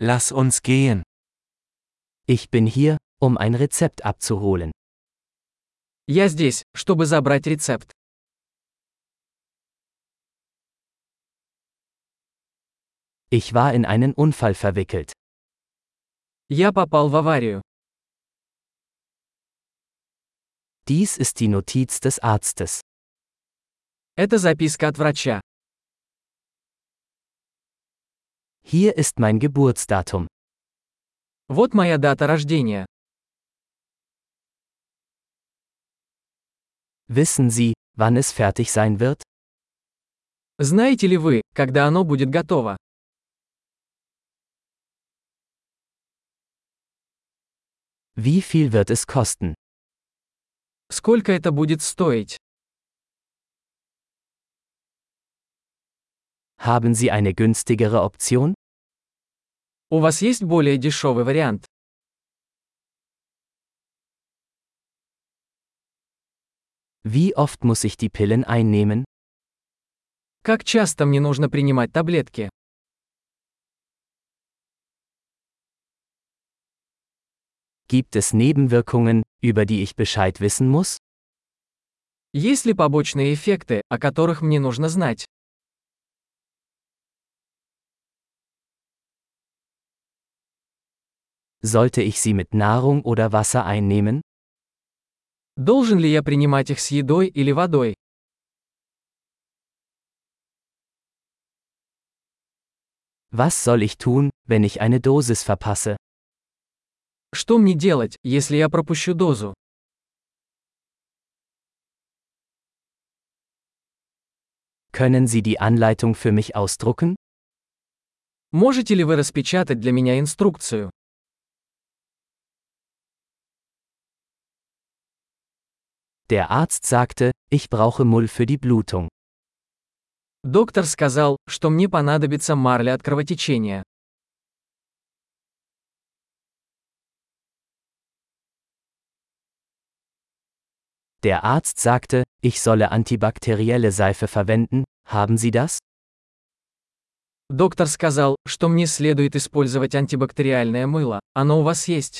Lass uns gehen. Ich bin hier, um ein Rezept abzuholen. Я здесь, чтобы забрать рецепт. Ich war in einen Unfall verwickelt. Я попал в аварию. Dies ist die Notiz des Arztes. Это записка от врача. Hier ist mein Geburtsdatum. Вот моя дата рождения. Wissen Sie, wann es fertig sein wird? Знаете ли вы, когда оно будет готово? Wie viel wird es kosten? Сколько это будет стоить? Haben Sie eine günstigere Option? У вас есть более дешевый вариант? Wie oft muss ich die Pillen einnehmen? Как часто мне нужно принимать таблетки? Gibt es Nebenwirkungen, über die ich Bescheid wissen muss? Есть ли побочные эффекты, о которых мне нужно знать? Sollte ich sie mit Nahrung oder Wasser einnehmen? Должен ли я принимать их с едой или водой? Was soll ich tun, wenn ich eine Dosis verpasse? Что мне делать, если я пропущу дозу? Können Sie die Anleitung für mich ausdrucken? Можете ли вы распечатать для меня инструкцию? Der Arzt sagte, ich brauche Mull für die Blutung. Доктор сказал, что мне понадобится марля от кровотечения. Der Arzt sagte, ich solle antibakterielle Seife verwenden, haben Sie das? Доктор сказал, что мне следует использовать антибактериальное мыло. Оно у вас есть?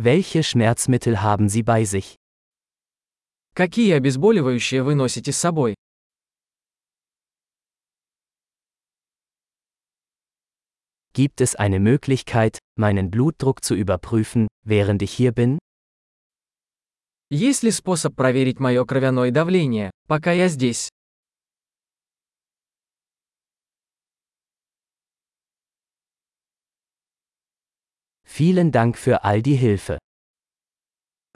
Welche Schmerzmittel haben Sie bei sich? Какие обезболивающие вы носите с собой? Gibt es eine Möglichkeit, meinen Blutdruck zu überprüfen, während ich hier bin? Есть ли способ проверить мое кровяное давление, пока я здесь? Vielen Dank für all die Hilfe.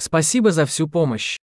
Спасибо за всю помощь.